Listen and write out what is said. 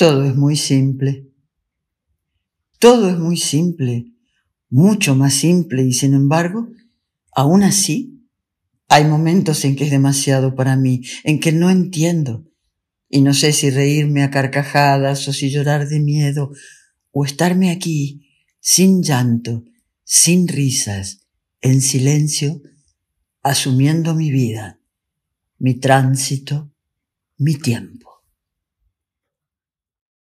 Todo es muy simple. Todo es muy simple, mucho más simple y sin embargo, aún así, hay momentos en que es demasiado para mí, en que no entiendo y no sé si reírme a carcajadas o si llorar de miedo o estarme aquí sin llanto, sin risas, en silencio, asumiendo mi vida, mi tránsito, mi tiempo.